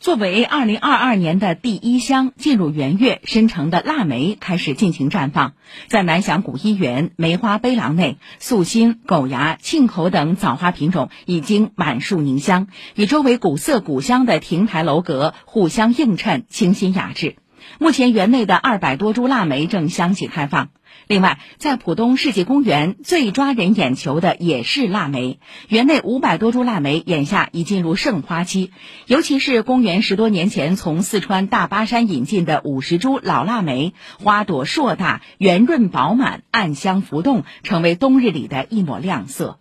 作为二零二二年的第一香，进入元月，深城的腊梅开始尽情绽放。在南翔古一园梅花碑廊内，素心、狗牙、沁口等枣花品种已经满树凝香，与周围古色古香的亭台楼阁互相映衬，清新雅致。目前园内的二百多株腊梅正相继开放。另外，在浦东世纪公园最抓人眼球的也是腊梅，园内五百多株腊梅眼下已进入盛花期，尤其是公园十多年前从四川大巴山引进的五十株老腊梅，花朵硕大、圆润饱满、暗香浮动，成为冬日里的一抹亮色。